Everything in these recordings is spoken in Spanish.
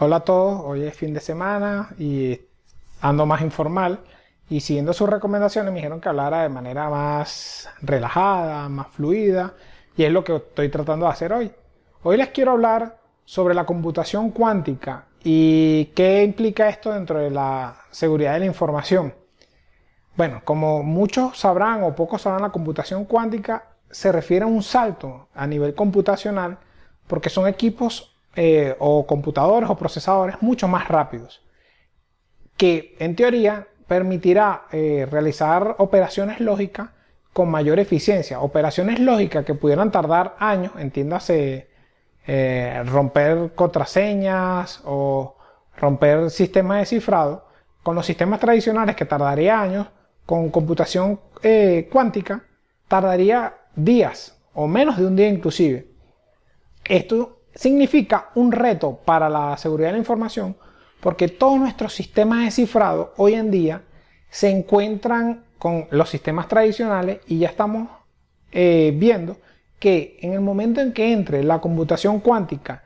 Hola a todos, hoy es fin de semana y ando más informal y siguiendo sus recomendaciones me dijeron que hablara de manera más relajada, más fluida y es lo que estoy tratando de hacer hoy. Hoy les quiero hablar sobre la computación cuántica y qué implica esto dentro de la seguridad de la información. Bueno, como muchos sabrán o pocos sabrán, la computación cuántica se refiere a un salto a nivel computacional porque son equipos eh, o computadores o procesadores mucho más rápidos, que en teoría permitirá eh, realizar operaciones lógicas con mayor eficiencia. Operaciones lógicas que pudieran tardar años, entiéndase eh, romper contraseñas o romper sistemas de cifrado, con los sistemas tradicionales que tardaría años, con computación cuántica tardaría días o menos de un día inclusive. Esto significa un reto para la seguridad de la información porque todos nuestros sistemas de cifrado hoy en día se encuentran con los sistemas tradicionales y ya estamos eh, viendo que en el momento en que entre la computación cuántica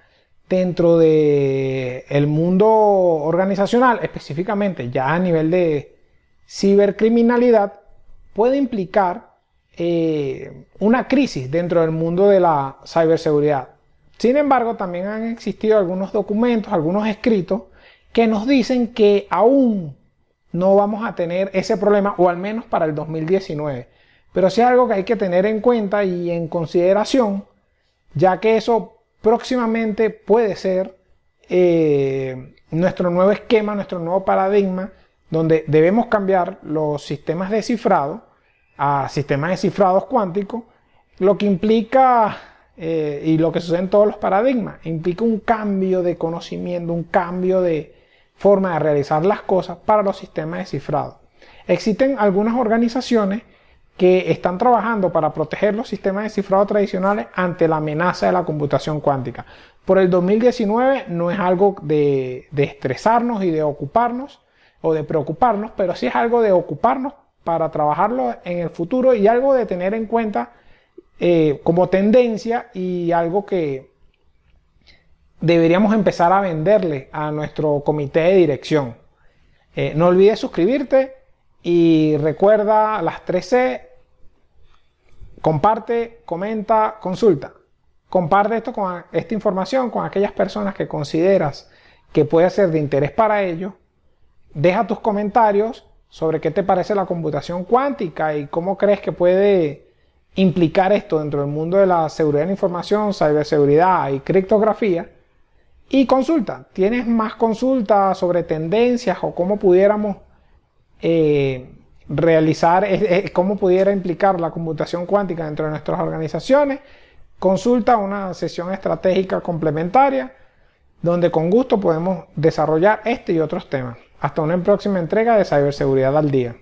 dentro del el mundo organizacional, específicamente ya a nivel de cibercriminalidad, puede implicar eh, una crisis dentro del mundo de la ciberseguridad. Sin embargo, también han existido algunos documentos, algunos escritos, que nos dicen que aún no vamos a tener ese problema, o al menos para el 2019. Pero sí es algo que hay que tener en cuenta y en consideración, ya que eso próximamente puede ser eh, nuestro nuevo esquema, nuestro nuevo paradigma, donde debemos cambiar los sistemas de cifrado a sistemas de cifrados cuánticos, lo que implica eh, y lo que sucede en todos los paradigmas. Implica un cambio de conocimiento, un cambio de forma de realizar las cosas para los sistemas de cifrado. Existen algunas organizaciones que están trabajando para proteger los sistemas de cifrado tradicionales ante la amenaza de la computación cuántica. Por el 2019 no es algo de, de estresarnos y de ocuparnos o de preocuparnos, pero sí es algo de ocuparnos para trabajarlo en el futuro y algo de tener en cuenta eh, como tendencia y algo que deberíamos empezar a venderle a nuestro comité de dirección. Eh, no olvides suscribirte y recuerda las 3C, comparte, comenta, consulta. Comparte esto con esta información con aquellas personas que consideras que puede ser de interés para ellos. Deja tus comentarios sobre qué te parece la computación cuántica y cómo crees que puede implicar esto dentro del mundo de la seguridad de la información, ciberseguridad y criptografía. Y consulta, ¿tienes más consultas sobre tendencias o cómo pudiéramos eh, realizar, eh, eh, cómo pudiera implicar la computación cuántica dentro de nuestras organizaciones? Consulta una sesión estratégica complementaria donde con gusto podemos desarrollar este y otros temas. Hasta una próxima entrega de Ciberseguridad al Día.